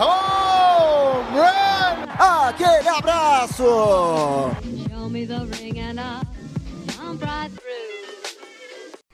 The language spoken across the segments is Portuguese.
Home run! Aquele abraço.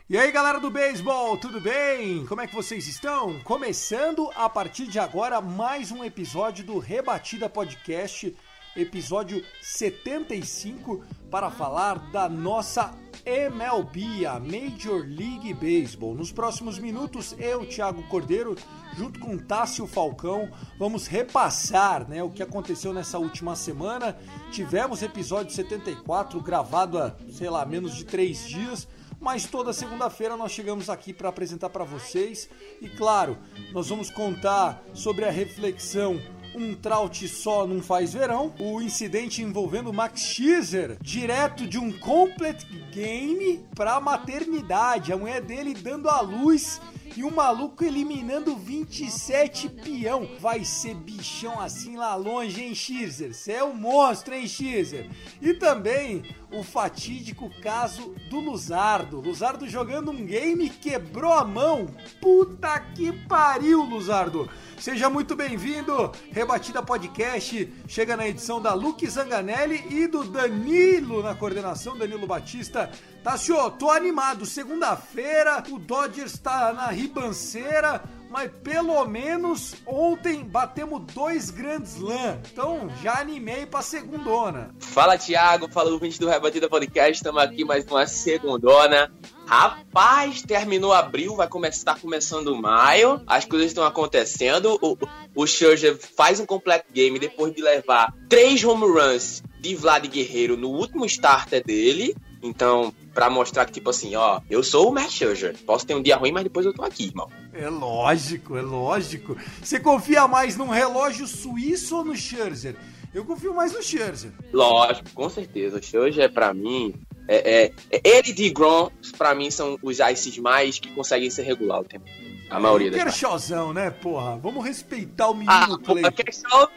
E aí galera do beisebol, tudo bem? Como é que vocês estão? Começando a partir de agora mais um episódio do Rebatida Podcast, episódio 75, para falar da nossa MLB, a Major League Baseball. Nos próximos minutos, eu, Thiago Cordeiro, junto com Tássio Falcão, vamos repassar né, o que aconteceu nessa última semana. Tivemos episódio 74 gravado há, sei lá, menos de três dias mas toda segunda-feira nós chegamos aqui para apresentar para vocês e claro, nós vamos contar sobre a reflexão um trout só não faz verão, o incidente envolvendo Max Scherzer, direto de um complete game para maternidade, a mulher dele dando a luz e o maluco eliminando 27 peão. Vai ser bichão assim lá longe, hein, Scherzer? Você é um monstro, hein, Scherzer? E também o fatídico caso do Luzardo. Luzardo jogando um game quebrou a mão. Puta que pariu, Luzardo. Seja muito bem-vindo. Rebatida Podcast chega na edição da Luke Zanganelli e do Danilo na coordenação, Danilo Batista. Tassio, tô animado. Segunda-feira, o Dodgers tá na ribanceira, mas pelo menos ontem batemos dois Grand Slam. Então já animei pra segundona. Fala, Thiago. Fala, ouvinte do Rebatida Podcast. Estamos aqui mais uma segundona. Rapaz, terminou abril, vai começar, tá começando maio. As coisas estão acontecendo. O, o Scherzer faz um complete game depois de levar três home runs de Vlad Guerreiro no último starter dele. Então, pra mostrar que, tipo assim, ó, eu sou o Matt Scherzer. Posso ter um dia ruim, mas depois eu tô aqui, irmão. É lógico, é lógico. Você confia mais num relógio suíço ou no Scherzer? Eu confio mais no Scherzer. Lógico, com certeza. O Scherzer, pra mim, é, é, é- ele e Grom, pra mim, são os ices mais que conseguem ser regular o tempo. A maioria das. Kershawzão, né, porra? Vamos respeitar o menino Ah, Clay. pô, Kershaw,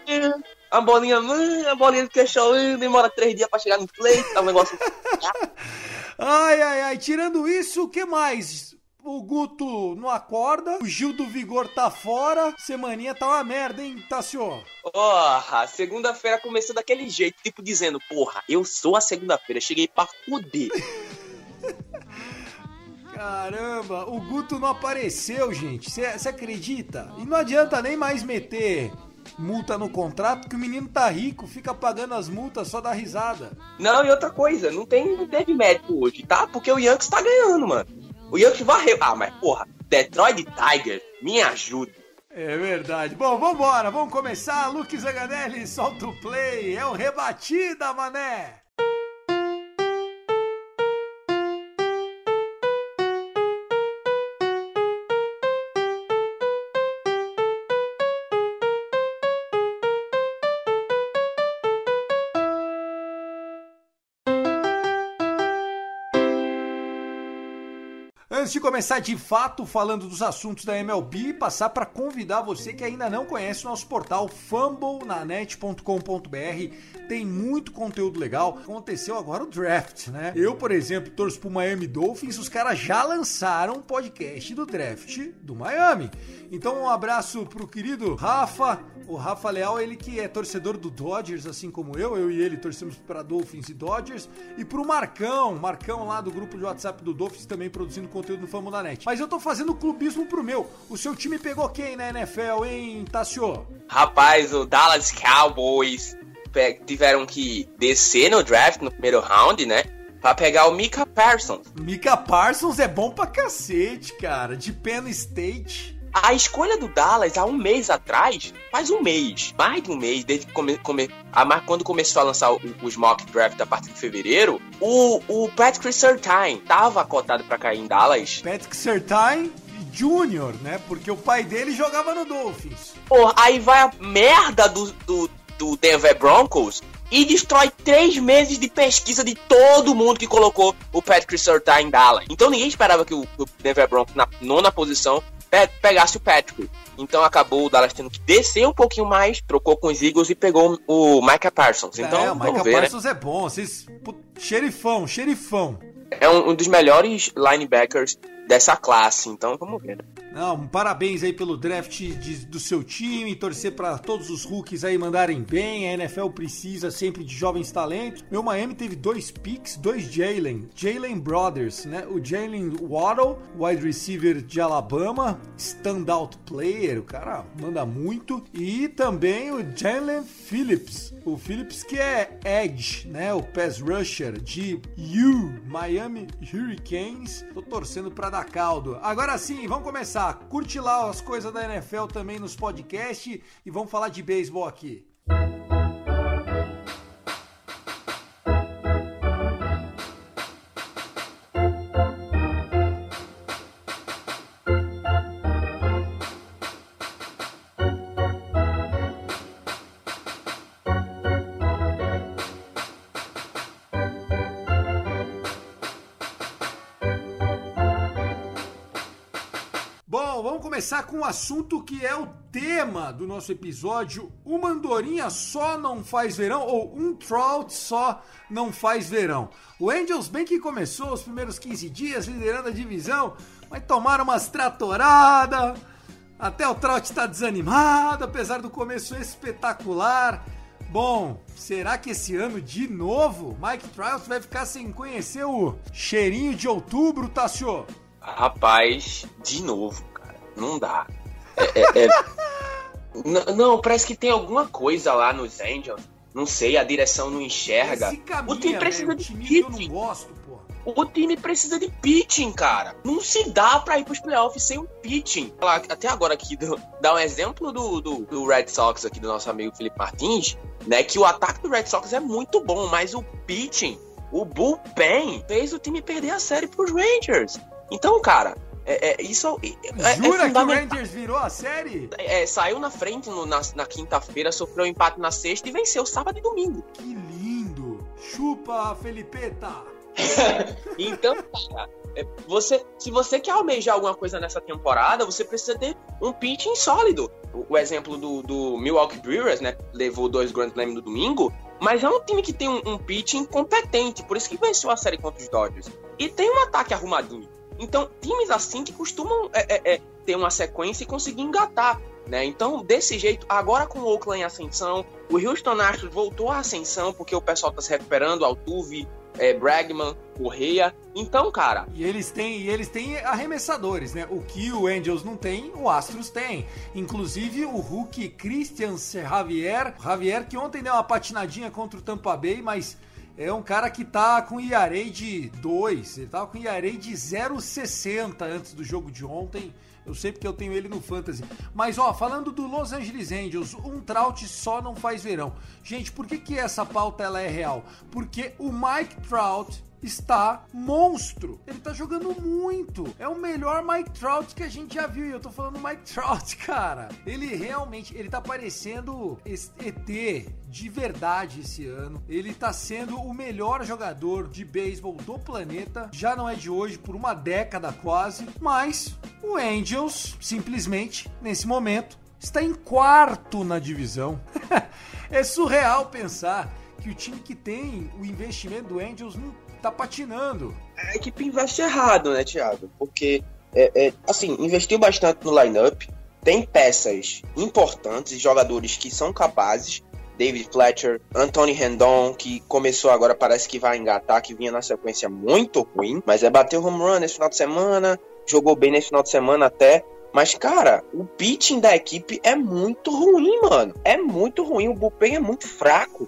a bolinha, hum, a bolinha do Kershaw hum, demora três dias pra chegar no play, tá um negócio. Ai, ai, ai. Tirando isso, o que mais? O Guto não acorda, o Gil do Vigor tá fora, semaninha tá uma merda, hein, Tassio? Porra, segunda-feira começou daquele jeito, tipo dizendo, porra, eu sou a segunda-feira, cheguei pra fuder. Caramba, o Guto não apareceu, gente. Você acredita? E não adianta nem mais meter multa no contrato, que o menino tá rico, fica pagando as multas, só dá risada. Não, e outra coisa, não tem, não teve médico hoje, tá? Porque o Yankees tá ganhando, mano. O Yankees varreu. Ah, mas porra, Detroit Tigers, me ajuda. É verdade. Bom, vambora, vamos começar. Luke Zaganelli, solta o play. É o rebatida, mané. Antes de começar de fato falando dos assuntos da MLB, passar para convidar você que ainda não conhece o nosso portal fumblenanet.com.br. Tem muito conteúdo legal. Aconteceu agora o draft, né? Eu, por exemplo, torço pro Miami Dolphins, os caras já lançaram um podcast do draft do Miami. Então, um abraço pro querido Rafa, o Rafa Leal, ele que é torcedor do Dodgers, assim como eu, eu e ele torcemos para Dolphins e Dodgers, e pro Marcão, Marcão lá do grupo de WhatsApp do Dolphins, também produzindo conteúdo no Famo da Net. Mas eu tô fazendo clubismo pro meu. O seu time pegou quem na NFL, hein, Tassio? Rapaz, o Dallas Cowboys tiveram que descer no draft no primeiro round, né? Pra pegar o Mika Parsons. Mika Parsons é bom pra cacete, cara, de Penn State. A escolha do Dallas há um mês atrás, faz um mês, mais de um mês, desde que come, come, a, quando começou a lançar o- os mock draft a partir de fevereiro, o, o Patrick Surtain tava cotado pra cair em Dallas. Patrick Sertain Jr., né? Porque o pai dele jogava no Dolphins. Pô, aí vai a merda do, do, do Denver Broncos e destrói três meses de pesquisa de todo mundo que colocou o Patrick Surtain em Dallas. Então ninguém esperava que o, o Denver Broncos, na nona posição, pegasse o Patrick. Então acabou o Dallas tendo que descer um pouquinho mais, trocou com os Eagles e pegou o Micah Parsons. Então, é, o Micah ver, Parsons né? é bom. Vocês, xerifão, xerifão. É um, um dos melhores linebackers dessa classe. Então vamos ver. Não, parabéns aí pelo draft de, do seu time, torcer para todos os rookies aí mandarem bem. A NFL precisa sempre de jovens talentos. Meu Miami teve dois picks, dois Jalen, Jalen Brothers, né? O Jalen Waddle, wide receiver de Alabama, standout player, o cara manda muito. E também o Jalen Phillips, o Phillips que é edge, né? O pass rusher de U, Miami Hurricanes. Tô torcendo para dar caldo. Agora sim, vamos começar. Curte lá as coisas da NFL também nos podcasts e vamos falar de beisebol aqui. Começar com um assunto que é o tema do nosso episódio. Uma andorinha só não faz verão, ou um trout só não faz verão. O Angels bem que começou os primeiros 15 dias liderando a divisão, mas tomaram umas tratoradas. Até o trout está desanimado, apesar do começo espetacular. Bom, será que esse ano de novo Mike Trout vai ficar sem conhecer o cheirinho de outubro, Tassio? Rapaz, de novo. Não dá. É, é, é... não, parece que tem alguma coisa lá nos Angels. Não sei, a direção não enxerga. Caminha, o time precisa né? o time de pitching. Eu não gosto. O time precisa de pitching, cara. Não se dá pra ir pros playoffs sem um pitching. Até agora aqui, dá um exemplo do, do, do, Red Sox aqui, do nosso amigo Felipe Martins, né? Que o ataque do Red Sox é muito bom, mas o pitching, o bullpen, fez o time perder a série pros Rangers. Então, cara, é, é, isso é, é Jura é que o Rangers virou a série? É, saiu na frente no, na, na quinta-feira, sofreu um empate na sexta e venceu sábado e domingo. Que lindo! Chupa, Felipeta! então, cara, é, você, se você quer almejar alguma coisa nessa temporada, você precisa ter um pitching sólido. O, o exemplo do, do, Milwaukee Brewers, né? Levou dois Grand Slam no domingo, mas é um time que tem um, um pitching competente, por isso que venceu a série contra os Dodgers. E tem um ataque arrumadinho. Então, times assim que costumam é, é, é, ter uma sequência e conseguir engatar. Né? Então, desse jeito, agora com o Oakland em ascensão, o Houston Astros voltou à ascensão porque o pessoal está se recuperando, Altuve, é, Bregman, Correia. Então, cara. E eles têm, e eles têm arremessadores, né? O que o Angels não tem, o Astros tem. Inclusive o Hulk Christian Javier, Javier que ontem deu uma patinadinha contra o Tampa Bay, mas é um cara que tá com IARA de 2, ele tava com IARA de 0,60 antes do jogo de ontem. Eu sei porque eu tenho ele no Fantasy. Mas, ó, falando do Los Angeles Angels, um Trout só não faz verão. Gente, por que, que essa pauta ela é real? Porque o Mike Trout está monstro. Ele tá jogando muito. É o melhor Mike Trout que a gente já viu. E eu tô falando Mike Trout, cara. Ele realmente, ele tá parecendo ET de verdade esse ano. Ele tá sendo o melhor jogador de beisebol do planeta. Já não é de hoje, por uma década quase. Mas o Angels, simplesmente, nesse momento, está em quarto na divisão. é surreal pensar que o time que tem o investimento do Angels não tá patinando. A equipe investe errado, né, Thiago? Porque, é, é, assim, investiu bastante no lineup, tem peças importantes e jogadores que são capazes. David Fletcher, Anthony Rendon, que começou agora, parece que vai engatar, que vinha na sequência muito ruim, mas é bateu home run nesse final de semana, jogou bem nesse final de semana até. Mas, cara, o pitching da equipe é muito ruim, mano. É muito ruim. O bullpen é muito fraco.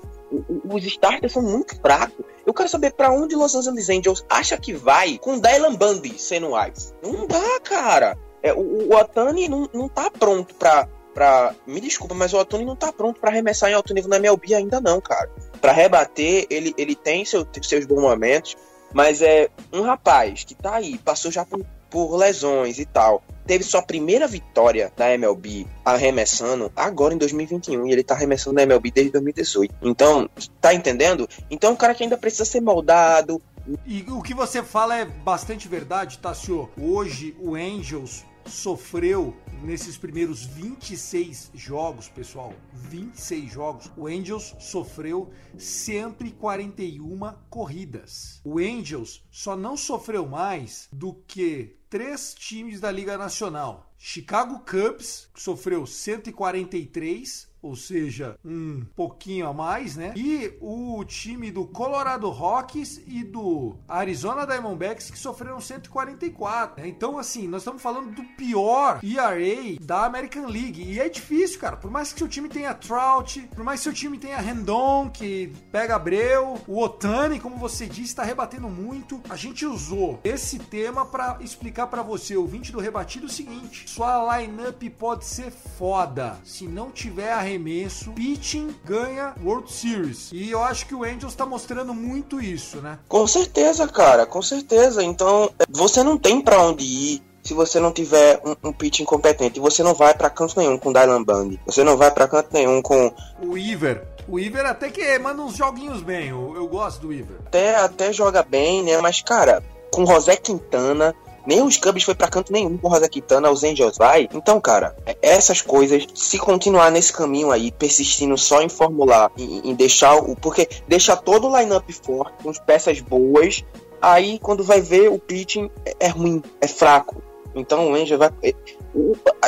os starters são muito fracos. Eu quero saber para onde Los Angeles Angels acha que vai com Dylan Bundy sendo Ice. Não dá, cara. É, o, o Otani não, não tá pronto pra, pra. Me desculpa, mas o Otani não tá pronto para arremessar em alto nível na MLB ainda, não, cara. Para rebater, ele, ele tem seu, seus bons momentos, mas é um rapaz que tá aí, passou já por, por lesões e tal. teve sua primeira vitória na MLB arremessando agora em 2021 e ele tá arremessando na MLB desde 2018. Então, tá entendendo? Então, é um cara que ainda precisa ser moldado. E o que você fala é bastante verdade, Tassio. Hoje o Angels sofreu nesses primeiros 26 jogos, pessoal, 26 jogos, o Angels sofreu 141 corridas. O Angels só não sofreu mais do que três times da Liga Nacional. Chicago Cubs, que sofreu 143, ou seja, um pouquinho a mais, né? E o time do Colorado Rockies e do Arizona Diamondbacks que sofreram 144. Né? Então, assim, nós estamos falando do pior ERA da American League. E é difícil, cara. Por mais que seu time tenha Trout, por mais que seu time tenha Rendon, que pega Abreu, o Otani, como você disse, está rebatendo muito. A gente usou esse tema para explicar para você, ouvinte do Rebatido, o seguinte: sua lineup pode ser foda se não tiver a arremesso, pitching ganha World Series. E eu acho que o Angels tá mostrando muito isso, né? Com certeza, cara, com certeza. Então, você não tem para onde ir se você não tiver um, um pitch incompetente. Você não vai para canto nenhum com Dylan Band. Você não vai para canto nenhum com o Iver. O Iver até que manda uns joguinhos bem. Eu, eu gosto do Iver. Até, até joga bem, né? Mas, cara, com José Quintana, nem os Cubs foi para canto nenhum com o Rosa Quintana, os Angels vai. Então, cara, é, essas coisas, se continuar nesse caminho aí, persistindo só em formular, em, em deixar o. Porque deixar todo o lineup forte, com peças boas, aí quando vai ver o pitching é, é ruim, é fraco. Então o Angel vai. É,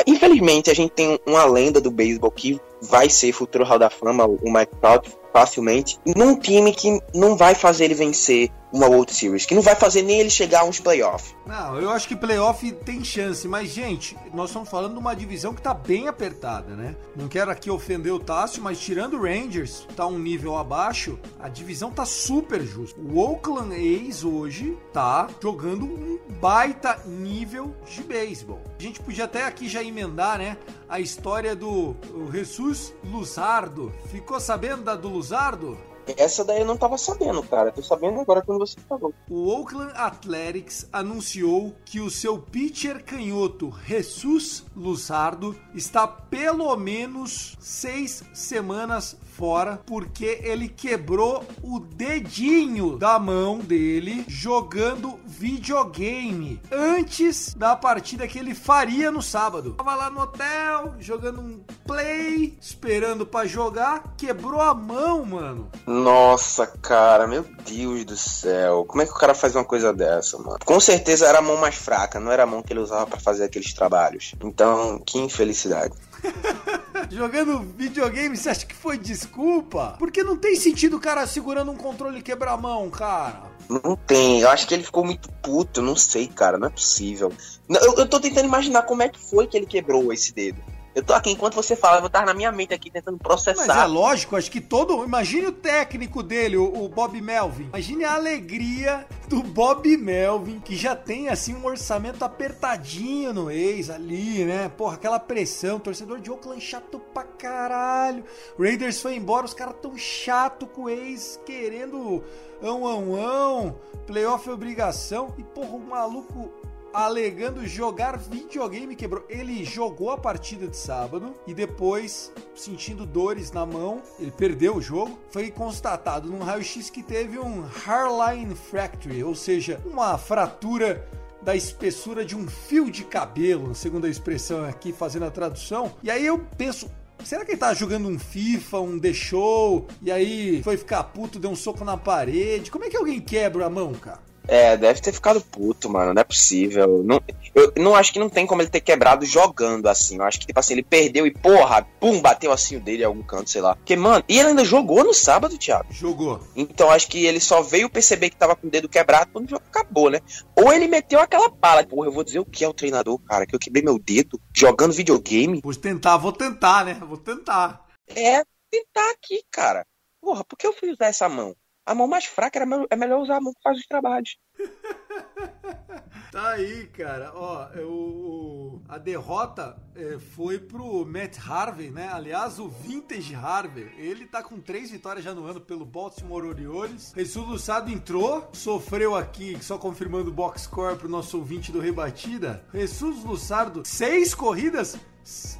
infelizmente, a gente tem uma lenda do beisebol que vai ser futuro Hall da Fama, o Mike Trout, facilmente, num time que não vai fazer ele vencer uma World Series, que não vai fazer nem ele chegar a uns playoffs. Não, eu acho que playoff tem chance, mas gente, nós estamos falando de uma divisão que tá bem apertada, né? Não quero aqui ofender o Tássio, mas tirando o Rangers, tá um nível abaixo, a divisão tá super justa. O Oakland A's hoje tá jogando um baita nível de beisebol. A gente podia até aqui já emendar, né, a história do Jesus Luzardo. Ficou sabendo da do Luzardo? Essa daí eu não tava sabendo, cara. Tô sabendo agora quando você falou. O Oakland Athletics anunciou que o seu pitcher canhoto, Jesus Luzardo, está pelo menos seis semanas fora porque ele quebrou o dedinho da mão dele jogando videogame antes da partida que ele faria no sábado. Tava lá no hotel jogando um play, esperando para jogar, quebrou a mão, mano. Nossa, cara, meu Deus do céu. Como é que o cara faz uma coisa dessa, mano? Com certeza era a mão mais fraca, não era a mão que ele usava para fazer aqueles trabalhos. Então, que infelicidade. Jogando videogame, você acha que foi desculpa? Porque não tem sentido o cara segurando um controle e quebrar a mão, cara. Não tem, eu acho que ele ficou muito puto, não sei, cara, não é possível. Eu, eu tô tentando imaginar como é que foi que ele quebrou esse dedo. Eu tô aqui, enquanto você fala, eu vou estar na minha mente aqui tentando processar. Mas é lógico, acho que todo. Imagine o técnico dele, o, o, Bob Melvin. Imagine a alegria do Bob Melvin, que já tem assim um orçamento apertadinho no ex ali, né? Porra, aquela pressão. Torcedor de Oakland chato pra caralho. Raiders foi embora, os caras tão chato com o ex, querendo ão, ão, ão. Playoff é obrigação. E porra, o maluco alegando jogar videogame quebrou. Ele jogou a partida de sábado e depois, sentindo dores na mão, ele perdeu o jogo. Foi constatado num raio-x que teve um hairline fracture, ou seja, uma fratura da espessura de um fio de cabelo, segundo a expressão aqui fazendo a tradução. E aí eu penso, Será que ele tá jogando um FIFA, um The Show, e aí foi ficar puto, deu um soco na parede? Como é que alguém quebra a mão, cara? É, deve ter ficado puto, mano. Não é possível. Não, eu não acho que não tem como ele ter quebrado jogando assim. Eu acho que, tipo assim, ele perdeu e, porra, pum, bateu assim o dele em algum canto, sei lá. Porque, mano, e ele ainda jogou no sábado, Thiago. Jogou. Então acho que ele só veio perceber que tava com o dedo quebrado quando o jogo acabou, né? Ou ele meteu aquela pala, porra, eu vou dizer o que é o treinador, cara, que eu quebrei meu dedo jogando videogame. Vou tentar, vou tentar, né? Vou tentar. É, tentar aqui, cara. Porra, por que eu fui usar essa mão? A mão mais fraca era, é melhor usar a mão que faz os trabalhos. Tá aí, cara. Ó, o, a derrota é, foi pro Matt Harvey, né? Aliás, o Vintage Harvey. Ele tá com três vitórias já no ano pelo Baltimore Orioles. Jesus Lussado entrou, sofreu aqui, só confirmando o box score pro nosso ouvinte do Rebatida. Jesus Lussardo, seis corridas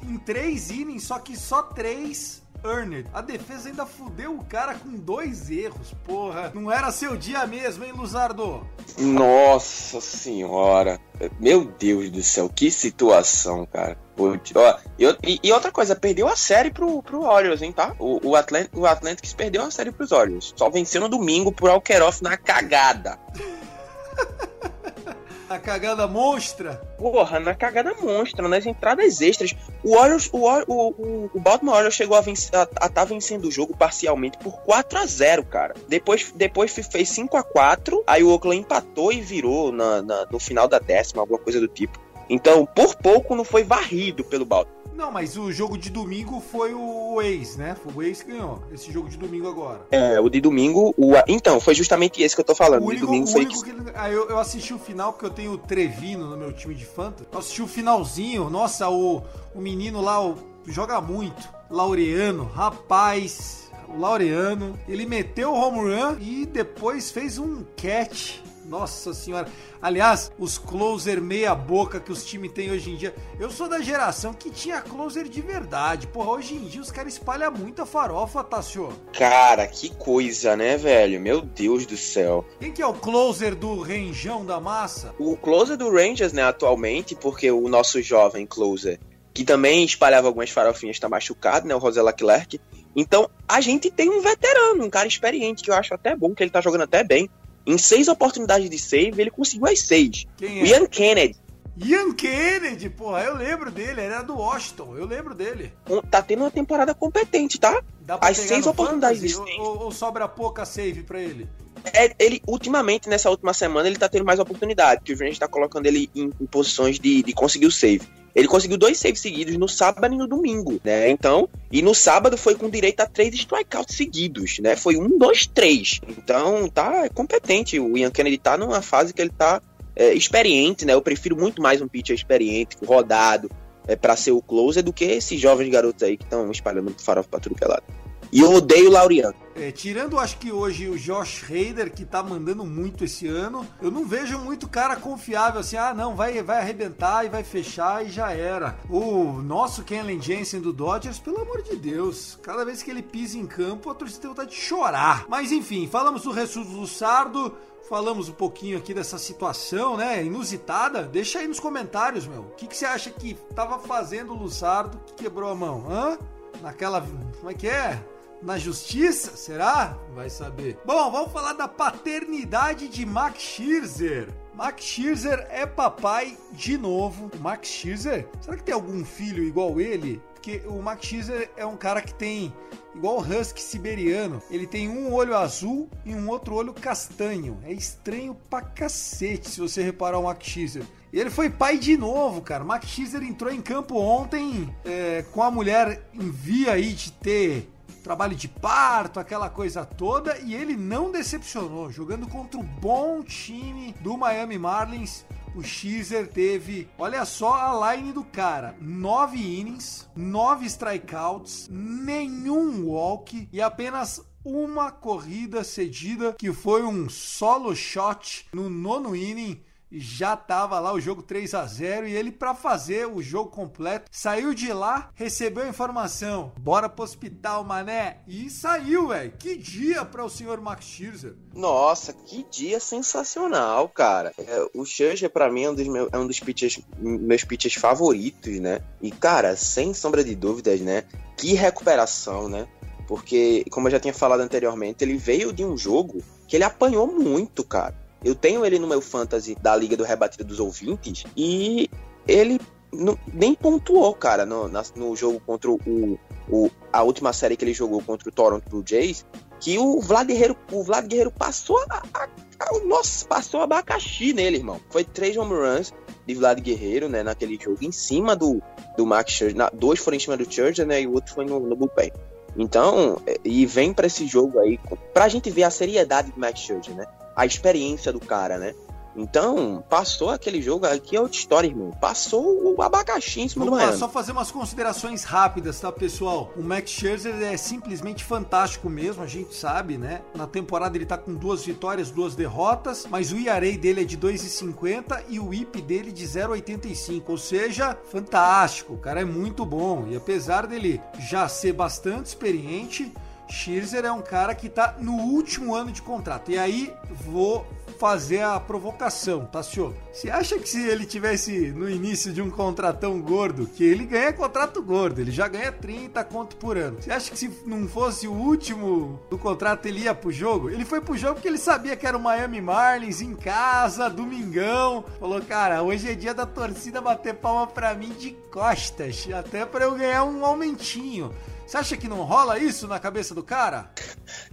em três innings, só que só três earned. A defesa ainda fudeu o cara com dois erros, porra. Não era seu dia mesmo, hein, Luzardo? Nossa senhora. Meu Deus do céu, que situação, cara. E, e- e outra coisa, perdeu a série pro, pro Orioles, hein, tá? O, o, Atlant, o Atlantics perdeu a série pros Orioles. Só venceu no domingo por Alkeroff na cagada. A cagada monstra. Porra, na cagada monstra, nas entradas extras. O Orioles, o, o, o, Baltimore Orioles chegou a estar tá vencendo o jogo parcialmente por 4 a 0 cara. Depois, depois fe- fez 5 a 4 aí o Oakland empatou e virou na, na- no final da décima, alguma coisa do tipo. Então, por pouco não foi varrido pelo Baltimore. Não, mas o jogo de domingo foi o ex, né? Foi o ex que ganhou. Esse jogo de domingo agora. É, o de domingo, o, então, foi justamente esse que eu tô falando. O único, domingo o foi que ele- ah, eu, eu assisti o final porque eu tenho o Trevino no meu time de fantasy. Eu assisti o finalzinho. Nossa, o, o menino lá o, joga muito. Laureano, rapaz. O Laureano, ele meteu o home run e depois fez um catch. Nossa senhora. Aliás, os closer meia boca que os times têm hoje em dia. Eu sou da geração que tinha closer de verdade. Porra, hoje em dia os caras espalham muita farofa, Tassio. Cara, que coisa, né, velho? Meu Deus do céu. Quem que é o closer do renjão da massa? O closer do Rangers, né, atualmente, porque o nosso jovem closer, que também espalhava algumas farofinhas, tá machucado, né, o José Leclerc. Então, a gente tem um veterano, um cara experiente, que eu acho até bom, que ele tá jogando até bem. Em seis oportunidades de save, ele conseguiu as seis. Quem O é? Ian Kennedy Ian Kennedy, porra, eu lembro dele, ele era do Washington, eu lembro dele. tá tendo uma temporada competente, tá? Dá As pegar seis oportunidades de ou, save. ou- ou sobra pouca save pra ele? É, ele, ultimamente, nessa última semana, ele tá tendo mais oportunidade, que o Rangers tá colocando ele em, em posições de, de conseguir o save. Ele conseguiu dois saves seguidos no sábado e no domingo, né? Então, e no sábado foi com direito a três strikeouts seguidos, né? Foi um, dois, três. Então, tá competente. O Ian Kennedy tá numa fase que ele tá é, experiente, né? Eu prefiro muito mais um pitcher experiente, rodado, é, para ser o closer, do que esses jovens garotos aí que estão espalhando farofa pra tudo que é lado. E eu odeio o Laureano. É, tirando, acho que hoje o Josh Hader, que tá mandando muito esse ano, eu não vejo muito cara confiável assim, ah, não, vai, vai arrebentar e vai fechar e já era. O nosso Kenley Jensen do Dodgers, pelo amor de Deus, cada vez que ele pisa em campo, a torcida tem vontade de chorar. Mas enfim, falamos do Jesus Lussardo, falamos um pouquinho aqui dessa situação, né, inusitada. Deixa aí nos comentários, meu, o que, que você acha que tava fazendo o Lussardo que quebrou a mão, hã? Naquela, como é que é? Na justiça? Será? Vai saber. Bom, vamos falar da paternidade de Max Scherzer. Max Scherzer é papai de novo. O Max Scherzer? Será que tem algum filho igual ele? Porque o Max Scherzer é um cara que tem igual o husky siberiano. Ele tem um olho azul e um outro olho castanho. É estranho pra cacete se você reparar o Max Scherzer. E ele foi pai de novo, cara. O Max Scherzer entrou em campo ontem é, com a mulher em via aí de ter trabalho de parto, aquela coisa toda, e ele não decepcionou, jogando contra o bom time do Miami Marlins. O Scherzer teve, olha só a line do cara: 9 innings, 9 strikeouts, nenhum walk e apenas uma corrida cedida, que foi um solo shot no nono inning já tava lá o jogo 3 a 0 e ele para fazer o jogo completo saiu de lá, recebeu a informação, bora pro hospital, mané, e saiu, velho. Que dia para o senhor Max Scherzer. Nossa, que dia sensacional, cara. É, o Scherzer, pra mim, é um dos, meus, é um dos pitchers, meus pitchers favoritos, né? E, cara, sem sombra de dúvidas, né? Que recuperação, né? Porque, como eu já tinha falado anteriormente, ele veio de um jogo que ele apanhou muito, cara. Eu tenho ele no meu fantasy da Liga do Rebatida dos Ouvintes e ele não- nem pontuou, cara, no, na- no jogo contra o, o- a última série que ele jogou contra o Toronto Blue Jays, que o Vlad Guerreiro, o Vlad Guerreiro passou a, a- a- nossa, passou abacaxi nele, irmão. Foi três home runs de Vlad Guerreiro, né, naquele jogo, em cima do, do Max Scherzer. Na- dois foram em cima do Scherzer, né, e o outro foi no, no bullpen. Então, é, e vem pra esse jogo aí, pra gente ver a seriedade do Max Scherzer, né? A experiência do cara, né? Então, passou aquele jogo aqui é outra história, irmão. Passou o abacaxi em cima Vamos do lá, Miami. só fazer umas considerações rápidas, tá, pessoal? O Max Scherzer é simplesmente fantástico mesmo, a gente sabe, né? Na temporada ele tá com duas vitórias, duas derrotas, mas o ERA dele é de 2,50 e o IP dele de 0,85, ou seja, fantástico. O cara é muito bom e apesar dele já ser bastante experiente, Scherzer é um cara que tá no último ano de contrato. E aí vou fazer a provocação, tá, senhor? Você acha que se ele tivesse no início de um contratão gordo, que ele ganha contrato gordo, ele já ganha 30 conto por ano. Você acha que se não fosse o último do contrato ele ia pro jogo? Ele foi pro jogo porque ele sabia que era o Miami Marlins em casa, domingão. Falou, cara, hoje é dia da torcida bater palma pra mim de costas, até pra eu ganhar um aumentinho. Você acha que não rola isso na cabeça do cara?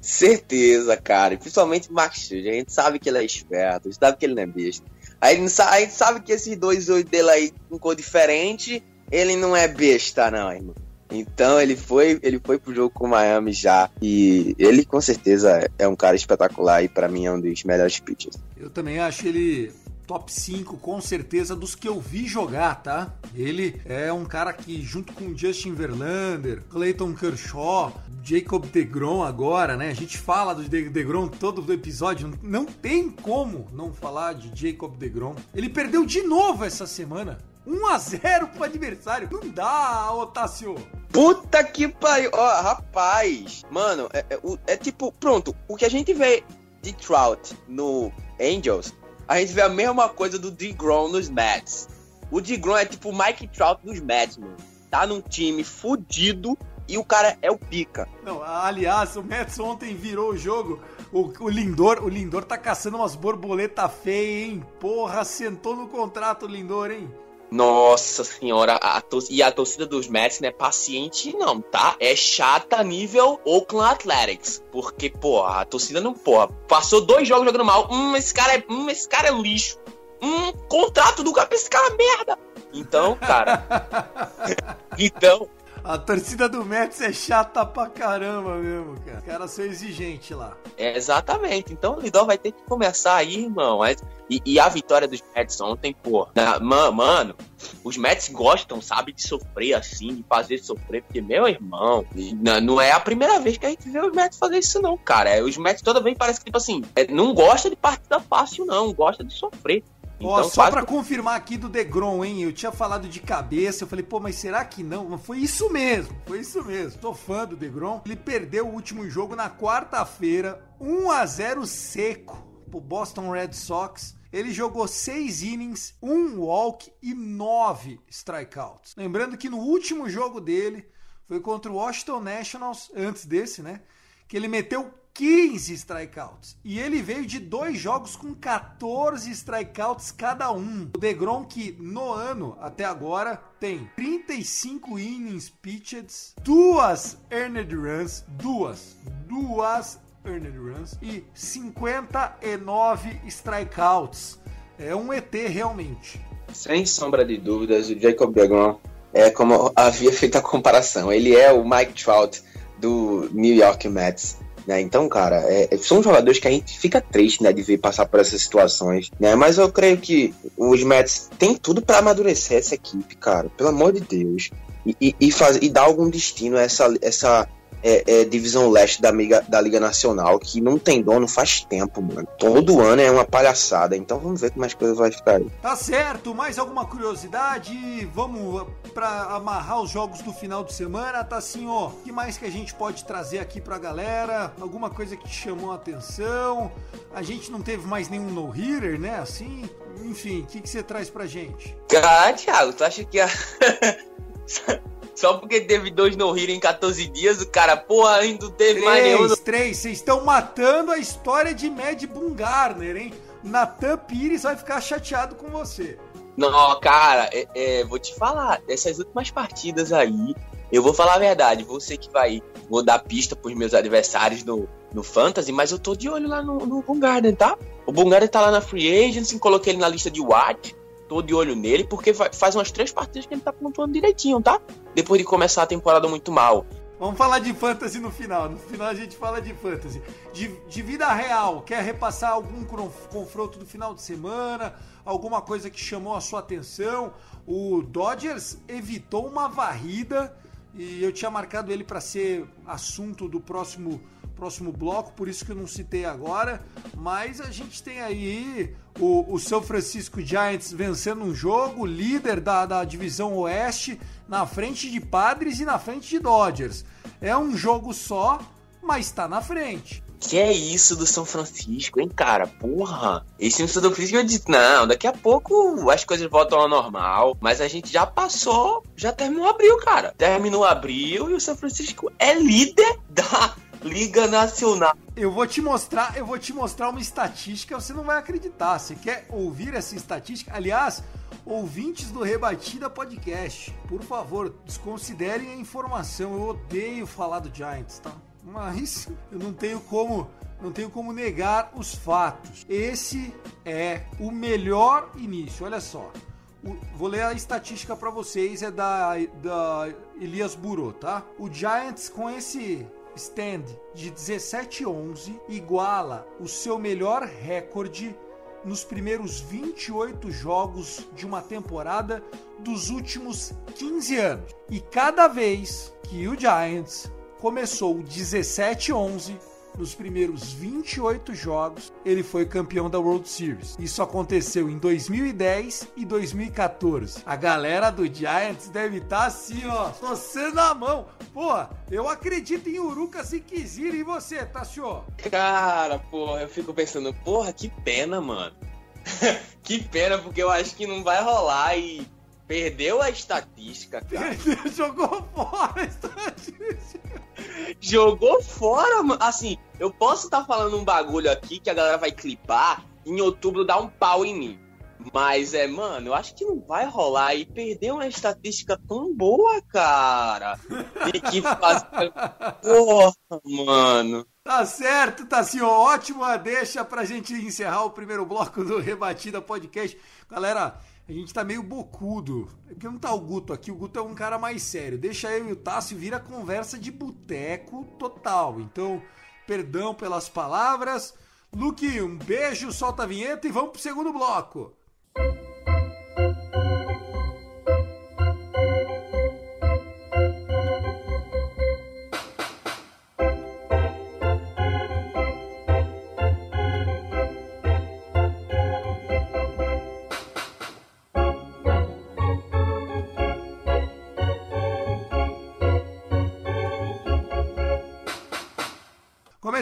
Certeza, cara. Principalmente o Max. A gente sabe que ele é esperto, a gente sabe que ele não é besta. A gente, sa- a gente sabe que esses dois oito dele aí com cor diferente, ele não é besta, não, irmão. Então ele foi, ele foi pro jogo com o Miami já. E ele com certeza é um cara espetacular e pra mim é um dos melhores pitchers. Eu também acho ele top 5, com certeza, dos que eu vi jogar, tá? Ele é um cara que, junto com Justin Verlander, Clayton Kershaw, Jacob DeGrom agora, né? A gente fala do De- DeGrom todo o episódio, não tem como não falar de Jacob DeGrom. Ele perdeu de novo essa semana. 1 a 0 pro adversário. Não dá, Otácio. Puta que pariu! Ó, rapaz! Mano, é, é, é tipo, pronto, o que a gente vê de Trout no Angels, a gente vê a mesma coisa do DeGrom nos Mets. O DeGrom é tipo o Mike Trout dos Mets, mano. Tá num time fudido e o cara é o pica. Não, aliás, o Mets ontem virou o jogo. O, o Lindor, o Lindor tá caçando umas borboletas feias, hein? Porra, sentou no contrato o Lindor, hein? Nossa senhora, a tor- e a torcida dos Mets não é paciente, não, tá? É chata nível Oakland Athletics. Porque, porra, a torcida não, porra, passou dois jogos jogando mal. Hum, esse cara é, hum, esse cara é lixo. Hum, contrato do cara, esse cara é merda. Então, cara. então, A torcida do Mets é chata pra caramba mesmo, cara. Os caras são exigentes lá. é exatamente. Então o Lidor vai ter que começar aí, irmão. E, e a vitória dos Mets ontem, pô. na- ma- mano, os Mets gostam, sabe, de sofrer assim, de fazer sofrer. Porque, meu irmão, não é a primeira vez que a gente vê os Mets fazer isso, não, cara. É, os Mets toda vez parece que, tipo assim, é, não gosta de partida fácil, não. Gosta de sofrer. Ó, Então, só faz- pra confirmar aqui do Degrom, hein? Eu tinha falado de cabeça, eu falei, pô, mas será que não? Foi isso mesmo, foi isso mesmo. Tô fã do Degrom. Ele perdeu o último jogo na quarta-feira, 1 a 0 seco pro Boston Red Sox. Ele jogou seis innings, um walk e nove strikeouts. Lembrando que no último jogo dele foi contra o Washington Nationals, antes desse, né? Que ele meteu 15 strikeouts. E ele veio de dois jogos com 14 strikeouts cada um. O DeGrom que no ano até agora tem 35 innings pitched, duas earned runs, duas, duas earned runs e 59 strikeouts. É um ET realmente. Sem sombra de dúvidas, o Jacob DeGrom é como havia feito a comparação. Ele é o Mike Trout do New York Mets. Né? Então, cara, é- são jogadores que a gente fica triste né, de ver passar por essas situações. Né? Mas eu creio que os Mets têm tudo para amadurecer essa equipe, cara. Pelo amor de Deus. E, e, e, faz, e dar algum destino a essa, essa é, é, divisão leste da, Liga- da Liga Nacional, que não tem dono faz tempo, mano. Todo ano é uma palhaçada. Então vamos ver como as coisas vão ficar aí. Tá certo, mais alguma curiosidade? Vamos pra amarrar os jogos do final de semana, tá assim, ó. O que mais que a gente pode trazer aqui pra galera? Alguma coisa que te chamou a atenção? A gente não teve mais nenhum no-hitter, né? Assim, enfim, o que, que você traz pra gente? Cara, Thiago, tu acha que a... Só porque teve dois no Hero em 14 dias, o cara, porra, ainda não teve mais nenhum. Três, três, vocês estão matando a história de Mad Bungarner, hein? Natan Pires vai ficar chateado com você. Não, cara, é, é, vou te falar, dessas últimas partidas aí, eu vou falar a verdade, você que vai, vou dar pista pros meus adversários no, no Fantasy, mas eu tô de olho lá no, no Bungarden, tá? O Bungarden tá lá na Free Agency, coloquei ele na lista de Watch, tô de olho nele, porque fa- faz umas três partidas que ele tá pontuando direitinho, tá? Depois de começar a temporada muito mal. Vamos falar de fantasy no final. No final a gente fala de fantasy. De, de vida real, quer repassar algum confronto do final de semana? Alguma coisa que chamou a sua atenção? O Dodgers evitou uma varrida e eu tinha marcado ele para ser assunto do próximo próximo bloco, por isso que eu não citei agora. Mas a gente tem aí o, o São Francisco Giants vencendo um jogo, líder da, da divisão Oeste, na frente de Padres e na frente de Dodgers. É um jogo só, mas tá na frente. Que é isso do São Francisco, hein, cara? Porra! Esse São Francisco eu disse, não, daqui a pouco as coisas voltam ao normal. Mas a gente já passou, já terminou abril, cara. Terminou abril e o São Francisco é líder da Liga Nacional. Eu vou te mostrar, eu vou te mostrar uma estatística, você não vai acreditar. Você quer ouvir essa estatística? Aliás, ouvintes do Rebatida Podcast, por favor, desconsiderem a informação. Eu odeio falar do Giants, tá? Mas eu não tenho como, não tenho como negar os fatos. Esse é o melhor início. Olha só. Vou ler a estatística para vocês, é da, da Elias Burô, tá? O Giants com esse stand de 17-11 iguala o seu melhor recorde nos primeiros 28 jogos de uma temporada dos últimos 15 anos. E cada vez que o Giants começou 17-11 nos primeiros 28 jogos, ele foi campeão da World Series. Isso aconteceu em 2010 e 2014. A galera do Giants deve estar tá assim, ó, torcendo a mão. Pô, eu acredito em Uruca se quiser e você, Tassio? Cara, porra, eu fico pensando, porra, que pena, mano. que pena, porque eu acho que não vai rolar e perdeu a estatística, cara. Jogou fora a estatística. Jogou fora, mano. Assim, eu posso estar tá falando um bagulho aqui que a galera vai clipar em outubro dar um pau em mim. Mas é, mano, eu acho que não vai rolar e perder uma estatística tão boa, cara. E que faz. Porra, mano. Tá certo, tá assim, ó, ótima deixa pra gente encerrar o primeiro bloco do Rebatida Podcast. Galera, a gente tá meio bocudo. É porque não tá o Guto aqui, o Guto é um cara mais sério. Deixa eu e o Tássio vira conversa de boteco total. Então, perdão pelas palavras. Luke, um beijo, solta a vinheta e vamos pro segundo bloco.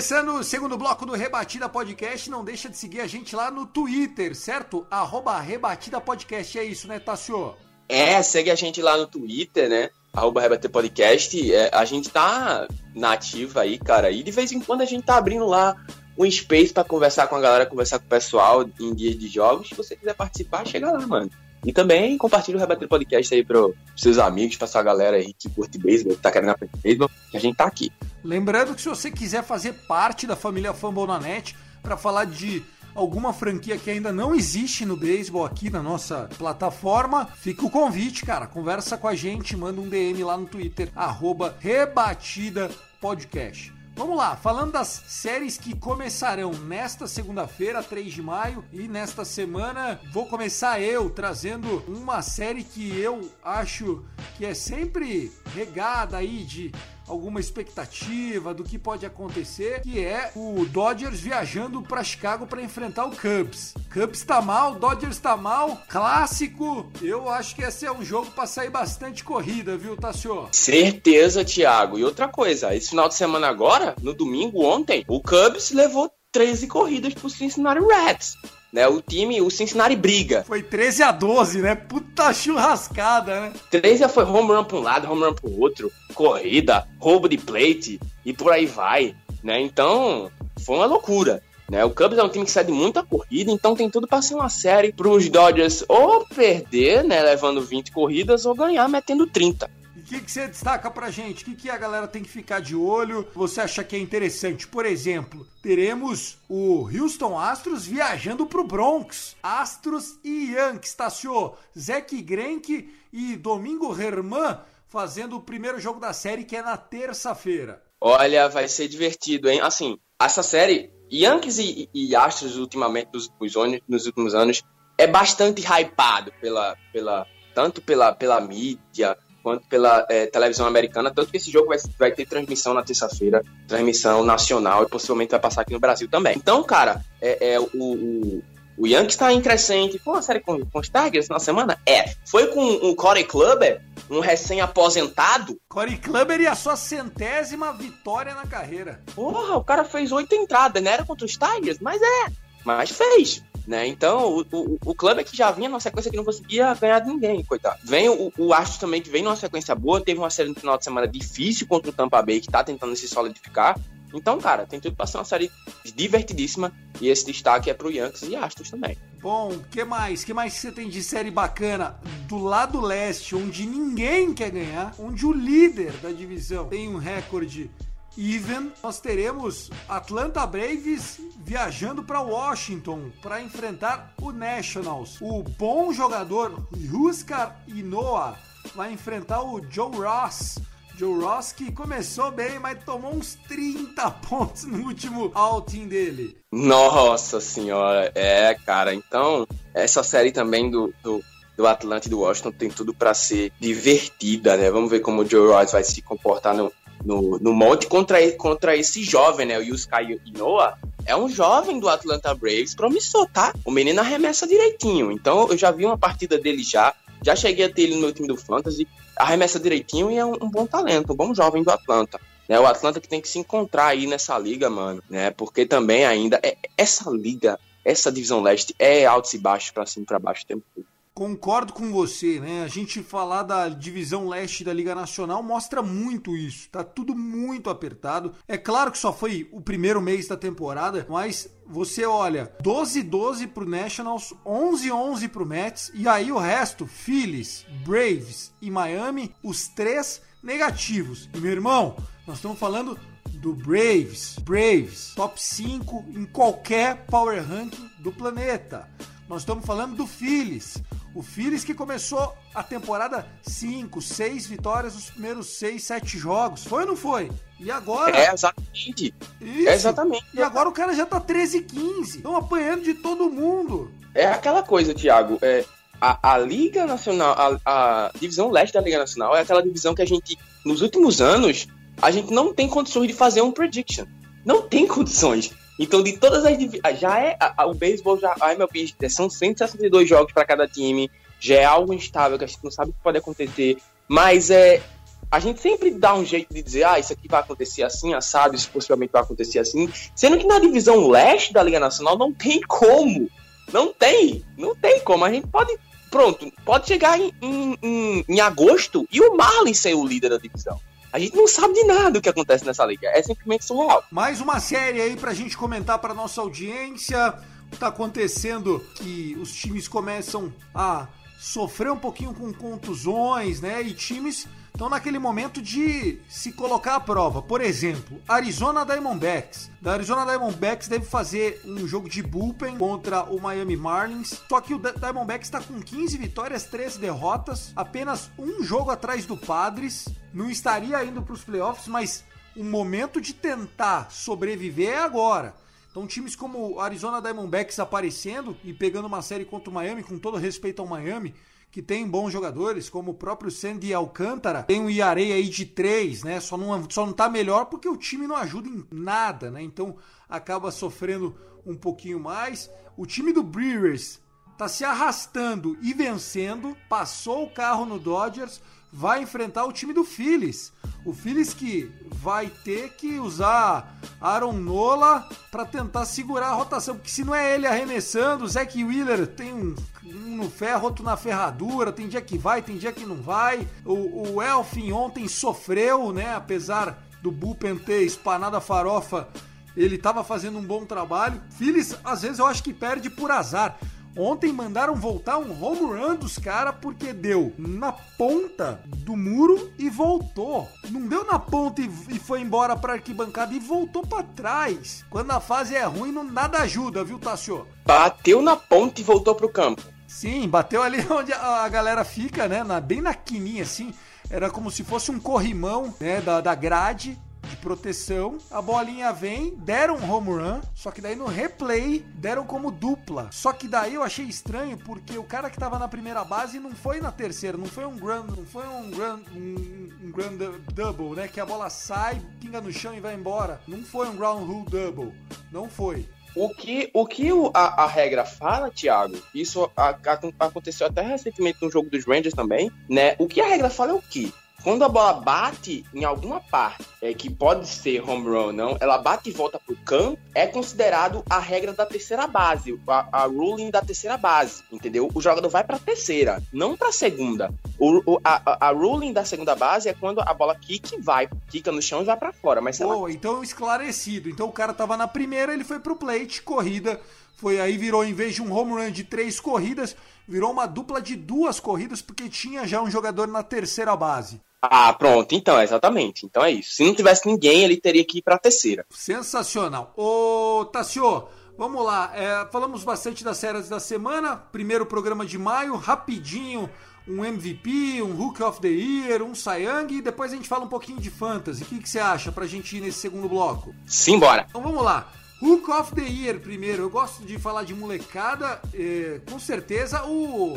Começando o segundo bloco do Rebatida Podcast, não deixa de seguir a gente lá no Twitter, certo? Arroba Rebatida Podcast, é isso, né, Tassio? É, segue a gente lá no Twitter, né? Arroba Rebater Podcast. É, a gente tá nativa aí, cara, e de vez em quando a gente tá abrindo lá um space para conversar com a galera, conversar com o pessoal em dias de jogos. Se você quiser participar, chega lá, mano. E também compartilha o Rebater Podcast aí pros seus amigos, pra sua galera aí que curte beisebol, que tá querendo aprender beisebol, que a gente tá aqui. Lembrando que se você quiser fazer parte da família Fambonanet para falar de alguma franquia que ainda não existe no beisebol aqui na nossa plataforma, fica o convite, cara. Conversa com a gente, manda um DM lá no Twitter, arroba Rebatida Podcast. Vamos lá, falando das séries que começarão nesta segunda-feira, 3 de maio, e nesta semana vou começar eu trazendo uma série que eu acho que é sempre regada aí de alguma expectativa do que pode acontecer, que é o Dodgers viajando para Chicago para enfrentar o Cubs. Cubs tá mal, Dodgers tá mal, clássico. Eu acho que esse é um jogo para sair bastante corrida, viu, Tassio? Certeza, Thiago. E outra coisa, esse final de semana agora, no domingo ontem, o Cubs levou 13 corridas pro Cincinnati Reds né? O time, o Cincinnati briga. Foi 13 a 12, né? Puta churrascada, né? 13 foi home run pra um lado, home run pro outro, corrida, roubo de plate e por aí vai, né? Então, foi uma loucura. Né? O Cubs é um time que cede muita corrida, então tem tudo para ser uma série para os Dodgers ou perder, né, levando 20 corridas, ou ganhar metendo 30 que, que você destaca pra gente? O que, que a galera tem que ficar de olho? Você acha que é interessante? Por exemplo, teremos o Houston Astros viajando pro Bronx. Astros e Yankees, Tassio. Zeke Greinke e Domingo Herman fazendo o primeiro jogo da série, que é na terça-feira. Olha, vai ser divertido, hein? Assim, essa série, Yankees e, e Astros, ultimamente, nos últimos, anos, nos últimos anos, é bastante hypado pela, pela, tanto pela, pela mídia quanto pela é, televisão americana, tanto que esse jogo vai, vai ter transmissão na terça-feira, transmissão nacional e possivelmente vai passar aqui no Brasil também. Então, cara, é, é o, o, o Yankees está em crescente. Foi uma série com, com os Tigers na semana? É. Foi com o Corey Kluber, um recém-aposentado. Corey Kluber e a sua centésima vitória na carreira. Porra, o cara fez oito entradas, não era contra os Tigers? Mas é, mas fez. Né? Então, o, o, o clube é que já vinha numa sequência que não conseguia ganhar de ninguém, coitado. Vem o, o Astros também, que vem numa sequência boa, teve uma série no final de semana difícil contra o Tampa Bay, que tá tentando se solidificar. Então, cara, tem tudo pra ser uma série divertidíssima. E esse destaque é pro Yankees e Astros também. Bom, que mais? que mais você tem de série bacana? Do lado leste, onde ninguém quer ganhar, onde o líder da divisão tem um recorde even, nós teremos Atlanta Braves viajando para Washington para enfrentar o Nationals. O bom jogador Huskar Inoa vai enfrentar o Joe Ross. Joe Ross que começou bem, mas tomou uns 30 pontos no último outing dele. Nossa senhora, é, cara. Então, essa série também do, do do Atlanta e do Washington tem tudo para ser divertida, né? Vamos ver como o Joe Ross vai se comportar no, no, no monte contra, contra esse jovem, né? O Yusuke Inoa. É um jovem do Atlanta Braves, promissor, tá? O menino arremessa direitinho. Então eu já vi uma partida dele já. Já cheguei a ter ele no meu time do Fantasy. Arremessa direitinho e é um, um bom talento, um bom jovem do Atlanta. Né, o Atlanta que tem que se encontrar aí nessa liga, mano, né? Porque também ainda é, essa liga, essa divisão leste é altos e baixos para cima e para baixo o tempo todo. Concordo com você, né? A gente falar da divisão leste da Liga Nacional mostra muito isso. Tá tudo muito apertado. É claro que só foi o primeiro mês da temporada, mas você olha, 12-12 pro Nationals, 11-11 pro Mets, e aí o resto, Phillies, Braves e Miami, os três negativos. E meu irmão, nós estamos falando do Braves, Braves, top 5 em qualquer power ranking do planeta. Nós estamos falando do Phillies. O Phillies que começou a temporada 5, 6 vitórias nos primeiros 6, 7 jogos. Foi ou não foi? E agora. É, exatamente. Isso. É exatamente. E agora o cara já tá 13 15. Estão apanhando de todo mundo. É aquela coisa, Thiago. É, a, a Liga Nacional, a, a divisão leste da Liga Nacional é aquela divisão que a gente, nos últimos anos, a gente não tem condições de fazer um prediction. Não tem condições. Então, de todas as ah, já é o beisebol já a MLB são 162 jogos para cada time, já é algo instável que a gente não sabe o que pode acontecer, mas é a gente sempre dá um jeito de dizer, ah, isso aqui vai acontecer assim, assado, isso possivelmente vai acontecer assim, sendo que na divisão leste da Liga Nacional não tem como. Não tem, não tem como. A gente pode, pronto, pode chegar em, em, em, em agosto e o Marlin ser o líder da divisão. A gente não sabe de nada do que acontece nessa liga. É simplesmente surreal. Mais uma série aí pra gente comentar pra nossa audiência. Tá acontecendo que os times começam a sofrer um pouquinho com contusões, né? E times estão naquele momento de se colocar à prova. Por exemplo, Arizona Diamondbacks. Da Arizona Diamondbacks deve fazer um jogo de bullpen contra o Miami Marlins. Só que o Diamondbacks está com 15 vitórias, 13 derrotas, apenas um jogo atrás do Padres. Não estaria indo para os playoffs, mas o momento de tentar sobreviver é agora. Então, times como Arizona Diamondbacks aparecendo e pegando uma série contra o Miami, com todo respeito ao Miami, que tem bons jogadores, como o próprio Sandy Alcântara, tem um ERA aí de 3, né? Só não, só não tá melhor porque o time não ajuda em nada, né? Então acaba sofrendo um pouquinho mais. O time do Brewers tá se arrastando e vencendo, passou o carro no Dodgers, vai enfrentar o time do Phillies. O Phillies que vai ter que usar Aaron Nola para tentar segurar a rotação, porque se não é ele arremessando, o Zack Wheeler tem um, um, no ferro, outro na ferradura, tem dia que vai, tem dia que não vai. O, o Elfin ontem sofreu, né, apesar do bullpen ter espanado a farofa, ele estava fazendo um bom trabalho. Phillies, às vezes eu acho que perde por azar. Ontem mandaram voltar um home run dos caras porque deu na ponta do muro e voltou. Não deu na ponta e, e foi embora pra arquibancada e voltou para trás. Quando a fase é ruim, não nada ajuda, viu, Tassio? Bateu na ponta e voltou pro campo. Sim, bateu ali onde a galera fica, né? Na, bem na quininha, assim. era como se fosse um corrimão, né, da, da grade de proteção, a bolinha vem, deram um home run, só que daí no replay deram como dupla. Só que daí eu achei estranho porque o cara que tava na primeira base não foi na terceira, não foi um grand, não foi um grand, um, um grand double, né? Que a bola sai, pinga no chão e vai embora. Não foi um ground rule double, não foi. O que, o que a, a regra fala, Thiago, isso a- a- aconteceu até recentemente no jogo dos Rangers também, né? O que a regra fala é o quê? Quando a bola bate em alguma parte, é, que pode ser home run ou não, ela bate e volta pro campo, é considerado a regra da terceira base, a, a ruling da terceira base, entendeu? O jogador vai pra terceira, não pra segunda. O, o- a, a- ruling da segunda base é quando a bola e vai, quica no chão e vai pra fora. Mas se ela então esclarecido. Então o cara tava na primeira, ele foi pro plate, corrida. Foi aí, virou, em vez de um home run de três corridas, virou uma dupla de duas corridas, porque tinha já um jogador na terceira base. Ah, pronto, então, exatamente. Então é isso. Se não tivesse ninguém, ele teria que ir pra terceira. Sensacional. Ô, Tassio, vamos lá. É, falamos bastante das séries da semana. Primeiro programa de maio, rapidinho. Um MVP, um Hook of the Year, um Young, e depois a gente fala um pouquinho de Fantasy. O que, que você acha pra gente ir nesse segundo bloco? Simbora. Então vamos lá. Hook of the Year primeiro. Eu gosto de falar de molecada. é, com certeza o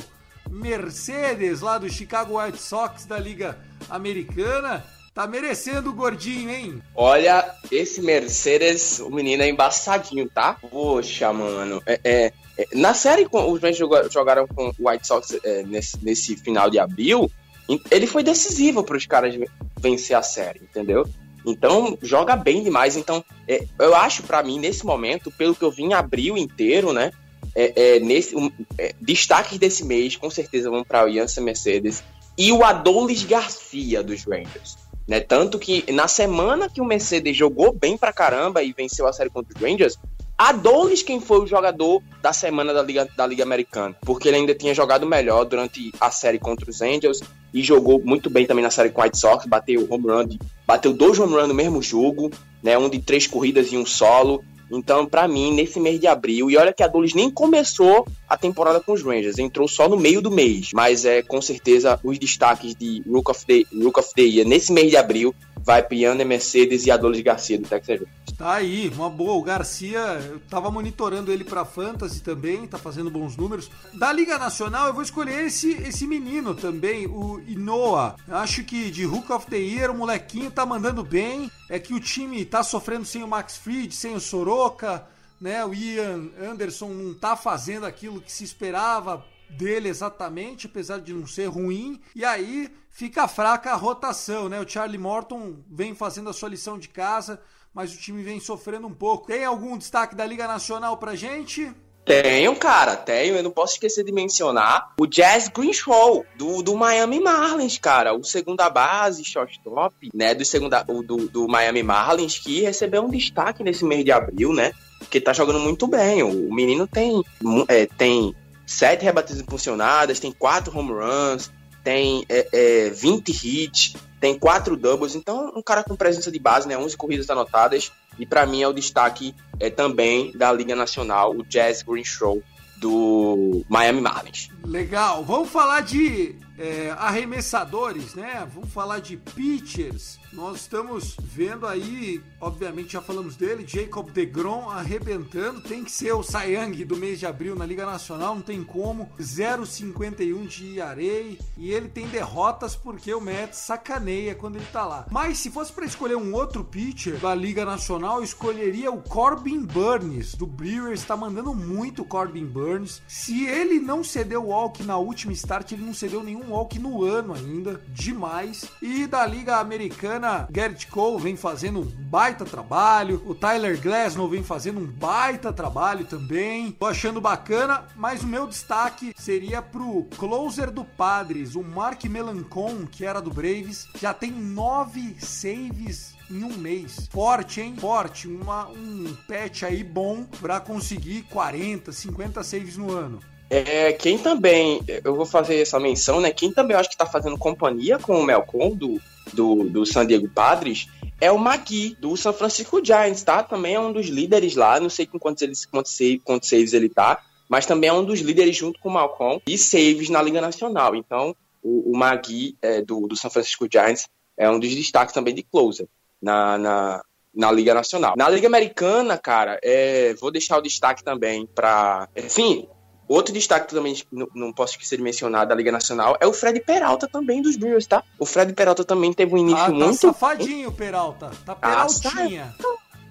Mercedes lá do Chicago White Sox da Liga Americana tá merecendo o gordinho, hein? Olha, esse Mercedes, o menino é embaçadinho, tá? Poxa, mano. É, é- é- na série, os joga- jogaram com o White Sox é, nesse, nesse final de abril. Ele foi decisivo para os caras ven- vencer a série, entendeu? Então, joga bem demais. Então, é, eu acho, pra mim, nesse momento, pelo que eu vi em abril inteiro, né? É, é, nesse, um, é, destaques desse mês, com certeza, vão para o Jansen Mercedes e o Adolis Garcia dos Rangers. Né? Tanto que na semana que o Mercedes jogou bem pra caramba e venceu a série contra os Rangers, Adolis quem foi o jogador da semana da Liga, da Liga Americana. Porque ele ainda tinha jogado melhor durante a série contra os Angels e jogou muito bem também na série com o White Sox, bateu home run, bateu dois home run no mesmo jogo, né? Um de três corridas e um solo. Então, pra mim, nesse mês de abril, e olha que a Dolis nem começou a temporada com os Rangers, entrou só no meio do mês, mas é com certeza os destaques de Rook of the, Rook of the Year nesse mês de abril vai para Yander Mercedes e Adolis Garcia do Texas. Tá aí, uma boa. O Garcia, eu tava monitorando ele pra Fantasy também, tá fazendo bons números. Da Liga Nacional, eu vou escolher esse, esse menino também, o Inoa. Acho que de Hook of the Year, o molequinho tá mandando bem. É que o time tá sofrendo sem o Max Fried, sem o Soroka, né? O Ian Anderson não tá fazendo aquilo que se esperava dele exatamente, apesar de não ser ruim. E aí fica fraca a rotação, né? O Charlie Morton vem fazendo a sua lição de casa, mas o time vem sofrendo um pouco. Tem algum destaque da Liga Nacional pra gente? Tenho, cara, tenho. Eu não posso esquecer de mencionar o Jazz Greenshaw, do, do Miami Marlins, cara. O segunda base, shortstop, né, do, segunda, do, do Miami Marlins, que recebeu um destaque nesse mês de abril, né, que tá jogando muito bem. O, menino tem, é, tem sete rebatidas impulsionadas, tem quatro home runs, tem é, é, 20 hits, tem quatro doubles. Então, um cara com presença de base, né, 11 corridas anotadas. E pra mim é o destaque é, também da Liga Nacional, o Jazz Greenshaw do Miami Marlins. Legal, vamos falar de é, arremessadores, né? Vamos falar de pitchers. Nós estamos vendo aí, obviamente já falamos dele, Jacob DeGrom arrebentando. Tem que ser o Young do mês de abril na Liga Nacional, não tem como. 0,51 de Arei e ele tem derrotas porque o Mets sacaneia quando ele tá lá. Mas se fosse para escolher um outro pitcher da Liga Nacional, escolheria o Corbin Burns do Brewers. Tá mandando muito o Corbin Burns. Se ele não cedeu walk na última start, ele não cedeu nenhum walk no ano ainda. Demais. E da Liga Americana, Garrett Cole vem fazendo um baita trabalho. O Tyler Glasnow vem fazendo um baita trabalho também. Tô achando bacana, mas o meu destaque seria pro closer do Padres, o Mark Melancon, que era do Braves. Já tem nove saves em um mês. Forte, hein? Forte. Uma, um patch aí bom pra conseguir 40, 50 saves no ano. É, quem também, eu vou fazer essa menção, né? Quem também acho que tá fazendo companhia com o Melcon do, do, do San Diego Padres é o Magui, do San Francisco Giants, tá? Também é um dos líderes lá, não sei com quantos, eles, quantos, quantos saves ele tá, mas também é um dos líderes junto com o Malcolm e saves na Liga Nacional. Então, o, o Magui é, do, do San Francisco Giants é um dos destaques também de closer na, na, na Liga Nacional. Na Liga Americana, cara, é, vou deixar o destaque também para. Enfim, outro destaque que também não, não posso esquecer de mencionar da Liga Nacional é o Fred Peralta também dos Brewers, tá? O Fred Peralta também teve um início Ah, tá muito. safadinho, Peralta. Tá peraltinha.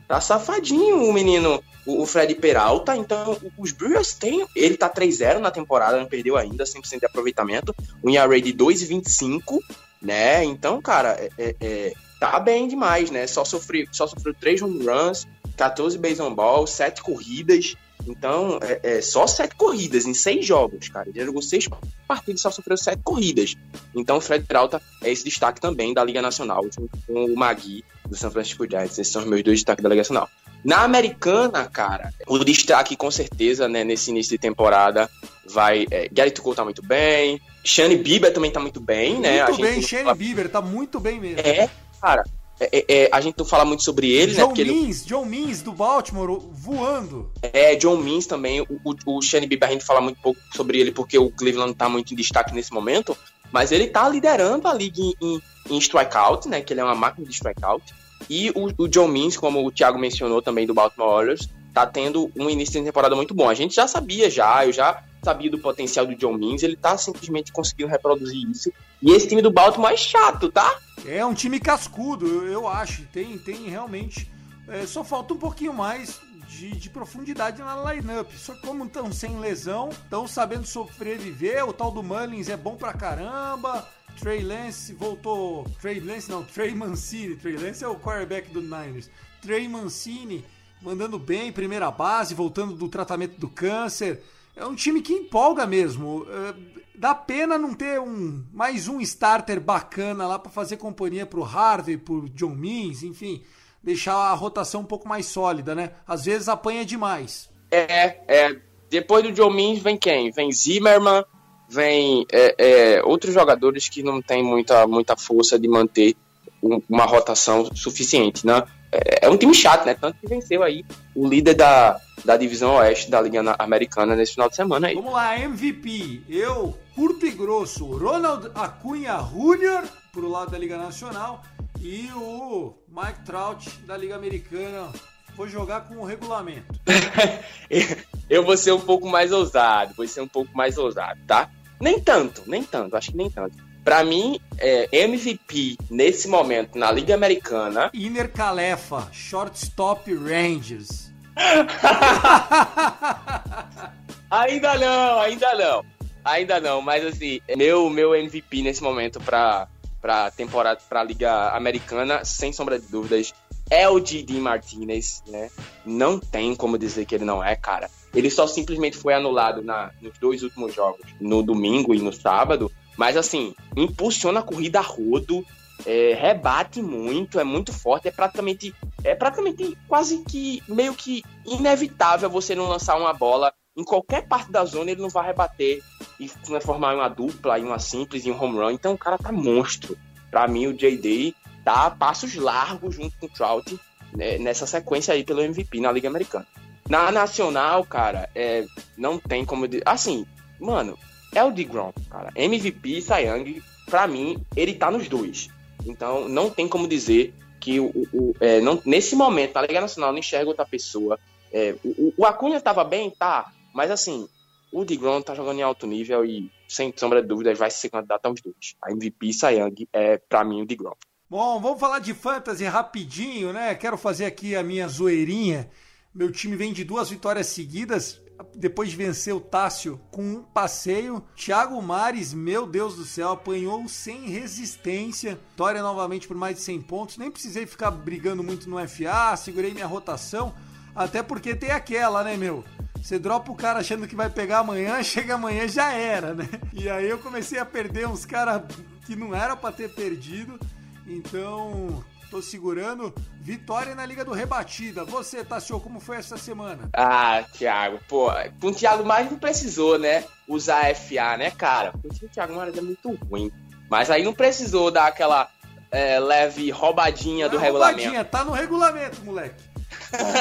Tá safadinho o menino, o Fred Peralta. Então, os Brewers têm. Ele tá 3-0 na temporada, não perdeu ainda, 100% de aproveitamento. Um ERA de 2,25, né? Então, cara, é, é- é, tá bem demais, né? Só sofreu, só sofreu 3 home runs, 14 base on ball, 7 corridas. Então, é, é só 7 corridas em 6 jogos, cara. Ele jogou 6 partidas e só sofreu 7 corridas. Então, o Fred Peralta é esse destaque também da Liga Nacional, junto com o Magui do San Francisco Giants. Esses são os meus dois destaques da Liga Nacional. Na americana, cara, o destaque com certeza, né, nesse início de temporada, vai. É, Garrett Cole tá muito bem. Shane Bieber também tá muito bem, né? Muito bem, Shane não- Bieber, tá muito bem mesmo. É, cara. É, é, é, a gente não fala muito sobre ele, né? John Porque ele John Means do Baltimore voando. é John Means também. O, o, o Shane Bieber a gente fala muito pouco sobre ele porque o Cleveland tá muito em destaque nesse momento. Mas ele tá liderando a liga em, em, em strikeout, né? Que ele é uma máquina de strikeout. E o, o John Means, como o Thiago mencionou também do Baltimore Orioles, tá tendo um início de temporada muito bom. A gente já sabia já, eu já sabia do potencial do John Means, ele tá simplesmente conseguindo reproduzir isso. E esse time do Baltimore é chato, tá? É um time cascudo, eu, acho. Tem, tem realmente. é, só falta um pouquinho mais de, de profundidade na lineup. Só como estão sem lesão, estão sabendo sobreviver. O tal do Mullins é bom pra caramba. Trey Lance voltou. Trey Lance não, Trey Mancini. Trey Lance é o quarterback do Niners. Trey Mancini mandando bem, primeira base, voltando do tratamento do câncer. É um time que empolga mesmo. É, dá pena não ter um mais um starter bacana lá para fazer companhia pro Harvey, pro John Means, enfim, deixar a rotação um pouco mais sólida, né? Às vezes apanha demais. É, é. Depois do John Means vem quem? Vem Zimmerman, vem é, é, outros jogadores que não tem muita, muita força de manter uma rotação suficiente, né? É, é um time chato, né? Tanto que venceu aí o líder da, da divisão oeste da Liga Na- Americana nesse final de semana aí. Vamos lá, MVP. Eu, curto e grosso, Ronald Acunha Jr. pro lado da Liga Nacional e o Mike Trout da Liga Americana. Vou jogar com o regulamento. Eu vou ser um pouco mais ousado, vou ser um pouco mais ousado, tá? Nem tanto, nem tanto, acho que nem tanto. Pra mim, é, MVP nesse momento na Liga Americana Iner Calefa, shortstop Rangers. Ainda não, ainda não. Ainda não, mas assim, meu, meu MVP nesse momento pra, pra temporada, pra Liga Americana, sem sombra de dúvidas, é o Didi Martinez, né? Não tem como dizer que ele não é, cara. Ele só simplesmente foi anulado na, nos dois últimos jogos, no domingo e no sábado. Mas assim, impulsiona a corrida a rodo, é, rebate muito, é muito forte, é praticamente, é praticamente quase que meio que inevitável você não lançar uma bola em qualquer parte da zona, ele não vai rebater e em uma dupla, em uma simples, em um home run. Então o cara tá monstro. Pra mim, o J.D. dá passos largos junto com o Trout né, nessa sequência aí pelo MVP na Liga Americana. Na Nacional, cara, é, não tem como. Assim, mano, é o DeGrom, cara. MVP, Cy Young, pra mim, ele tá nos dois. Então, não tem como dizer que o, o- é, não, nesse momento, na Liga Nacional, não enxerga outra pessoa. É, o, o- Acunha tava bem, tá, mas assim, o DeGrom tá jogando em alto nível e, sem sombra de dúvidas, vai ser candidato aos dois. A MVP e Young é, pra mim, o DeGrom. Bom, vamos falar de fantasy rapidinho, né? Quero fazer aqui a minha zoeirinha. Meu time vem de duas vitórias seguidas, depois de vencer o Tássio com um passeio. Thiago Mares, meu Deus do céu, apanhou sem resistência. Vitória novamente por mais de 100 pontos. Nem precisei ficar brigando muito no FA, segurei minha rotação. Até porque tem aquela, né, meu? Você dropa o cara achando que vai pegar amanhã, chega amanhã já era, né? E aí eu comecei a perder uns caras que não era pra ter perdido. Então, tô segurando. Vitória na Liga do Rebatida. Você, Tassio, como foi essa semana? Ah, Thiago, pô, com o Thiago mais não precisou, né? Usar FA, né, cara? Porque o Thiago Mares é muito ruim. Mas aí não precisou dar aquela é, leve roubadinha do Não é regulamento. roubadinha, Tá no regulamento, moleque.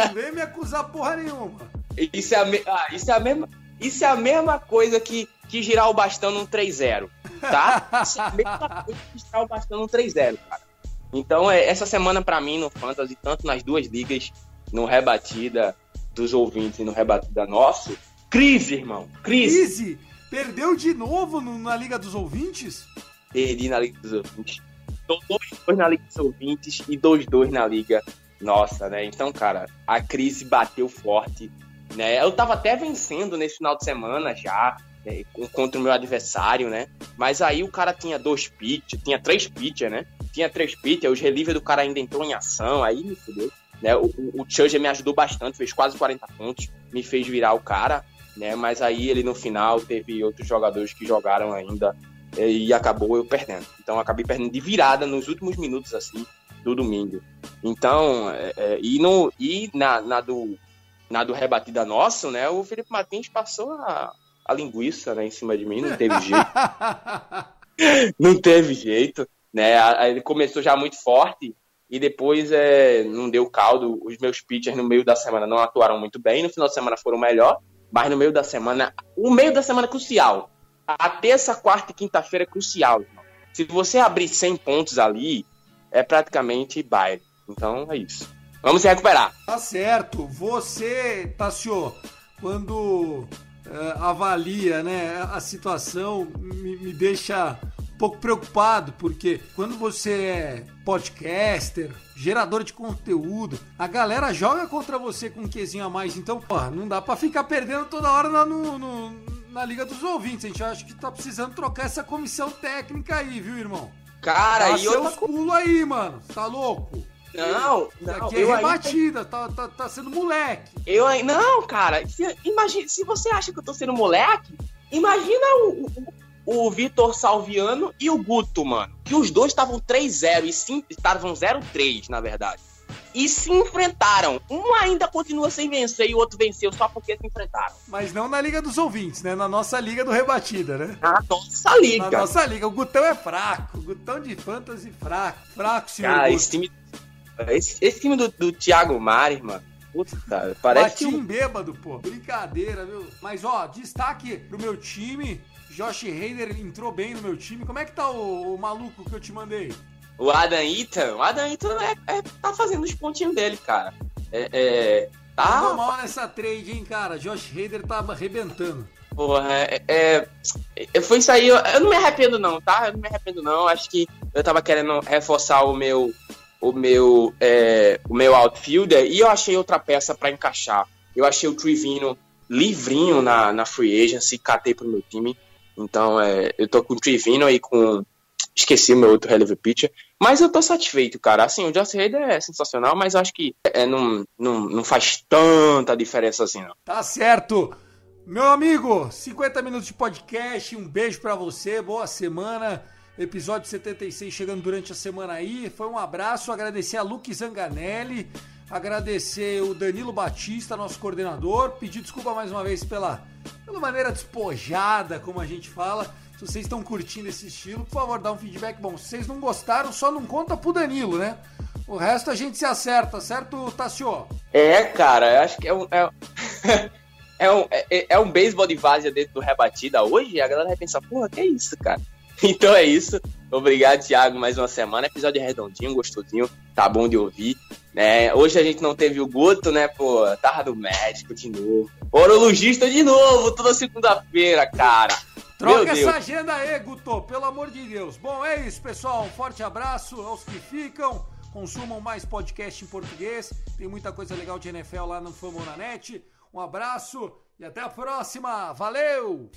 Não vem me acusar porra nenhuma. Isso é a, me- ah, isso é a mesma, isso é a mesma coisa que, que girar o bastão num 3-0. tá? Mesma coisa que está bastando um 3-0, cara. Então, é, essa semana para mim no Fantasy, tanto nas duas ligas, no rebatida dos ouvintes e no rebatida nosso, crise, irmão. Crise. Crise? Perdeu de novo no, na Liga dos Ouvintes? Perdi na Liga dos Ouvintes. Tô 2-2 na Liga dos Ouvintes e 2-2 na Liga nossa, né? Então, cara, a crise bateu forte. Né? Eu tava até vencendo nesse final de semana já, né? contra o meu adversário, né? Mas aí o cara tinha dois pitchers, tinha três pitchers, né? Tinha três pitchers, os reliever do cara ainda entrou em ação, aí me fudeu. Né? O, o, o me ajudou bastante, fez quase 40 pontos, me fez virar o cara, né? Mas aí ele no final teve outros jogadores que jogaram ainda e acabou eu perdendo. Então acabei perdendo de virada nos últimos minutos assim do domingo. Então, é, é, e, no, e na, na, do, na do rebatida nosso, né? O Felipe Martins passou a, a linguiça né, em cima de mim, não teve jeito. não teve jeito, né? Ele começou já muito forte e depois é, não deu caldo. Os meus pitchers no meio da semana não atuaram muito bem. No final de semana foram melhor, mas no meio da semana, o meio da semana é crucial. A terça, quarta e quinta-feira é crucial. Irmão. Se você abrir 100 pontos ali, é praticamente baile. Então é isso. Vamos se recuperar. Tá certo. Você, Tassio, quando uh, avalia né, a situação, me, me deixa um pouco preocupado, porque quando você é podcaster, gerador de conteúdo, a galera joga contra você com um quezinho a mais. Então, porra, não dá para ficar perdendo toda hora na, no, no, na Liga dos Ouvintes. A gente acha que tá precisando trocar essa comissão técnica aí, viu, irmão? Cara, Dá e seus outra... pulos aí, mano. Tá louco? Não, não. Aqui é rebatida, ainda... tá, tá, tá sendo moleque. Eu Não, cara, se, imagina, se você acha que eu tô sendo moleque, imagina o, o, o Vitor Salviano e o Guto, mano. Que os dois estavam 3-0 e estavam 0-3, na verdade e se enfrentaram. Um ainda continua sem vencer e o outro venceu só porque se enfrentaram. Mas não na Liga dos Ouvintes, né? Na nossa Liga do Rebatida, né? Na nossa Liga. Na nossa Liga. O Gutão é fraco. O Gutão de fantasy fraco. Fraco, senhor. Cara, esse time, esse, esse, time do, do Thiago Mares, mano. Puta, cara, parece que... bêbado, pô. Brincadeira, viu? Mas, ó, destaque pro meu time. Josh Hader entrou bem no meu time. Como é que tá o, o maluco que eu te mandei? O Adam Eaton, o Adam Eaton é, é, tá fazendo os pontinhos dele, cara. É, é, tá... Não mal nessa trade, hein, cara. Josh Hader tá arrebentando. Porra, é, é, é, Foi isso aí. Eu, eu, não me arrependo, não, tá? Eu não me arrependo, não. Acho que eu tava querendo reforçar o meu. O meu, é, o meu outfielder e eu achei outra peça para encaixar. Eu achei o Trivino livrinho na, na free agency, catei pro meu time. Então, é, eu tô com o Trivino e com Esqueci o meu outro releve pitcher. Mas eu tô satisfeito, cara. Assim, o Josh Hader é sensacional, mas acho que é, não, não, não faz tanta diferença assim, não. Tá certo. Meu amigo, 50 minutos de podcast. Um beijo para você. Boa semana. Episódio 76 chegando durante a semana aí. Foi um abraço. Agradecer a Luke Zanganelli. Agradecer o Danilo Batista, nosso coordenador. Pedir desculpa mais uma vez pela, pela maneira despojada, como a gente fala. Se vocês estão curtindo esse estilo, por favor, dá um feedback bom. Se vocês não gostaram, só não conta pro Danilo, né? O resto a gente se acerta, certo, Tassio? É, cara, eu acho que é um. É, é um, é, é um beisebol de várzea dentro do rebatida hoje, a galera vai pensar, porra, que é isso, cara? Então é isso. Obrigado, Thiago, mais uma semana. Episódio redondinho, gostosinho, tá bom de ouvir. Né? Hoje a gente não teve o Guto, né? Pô, tava do médico de novo. Orologista de novo, toda segunda-feira, cara. Troca essa agenda aí, Guto, pelo amor de Deus. Bom, é isso, pessoal. Um forte abraço aos que ficam. Consumam mais podcast em português. Tem muita coisa legal de NFL lá no Famonanet. Um abraço e até a próxima. Valeu!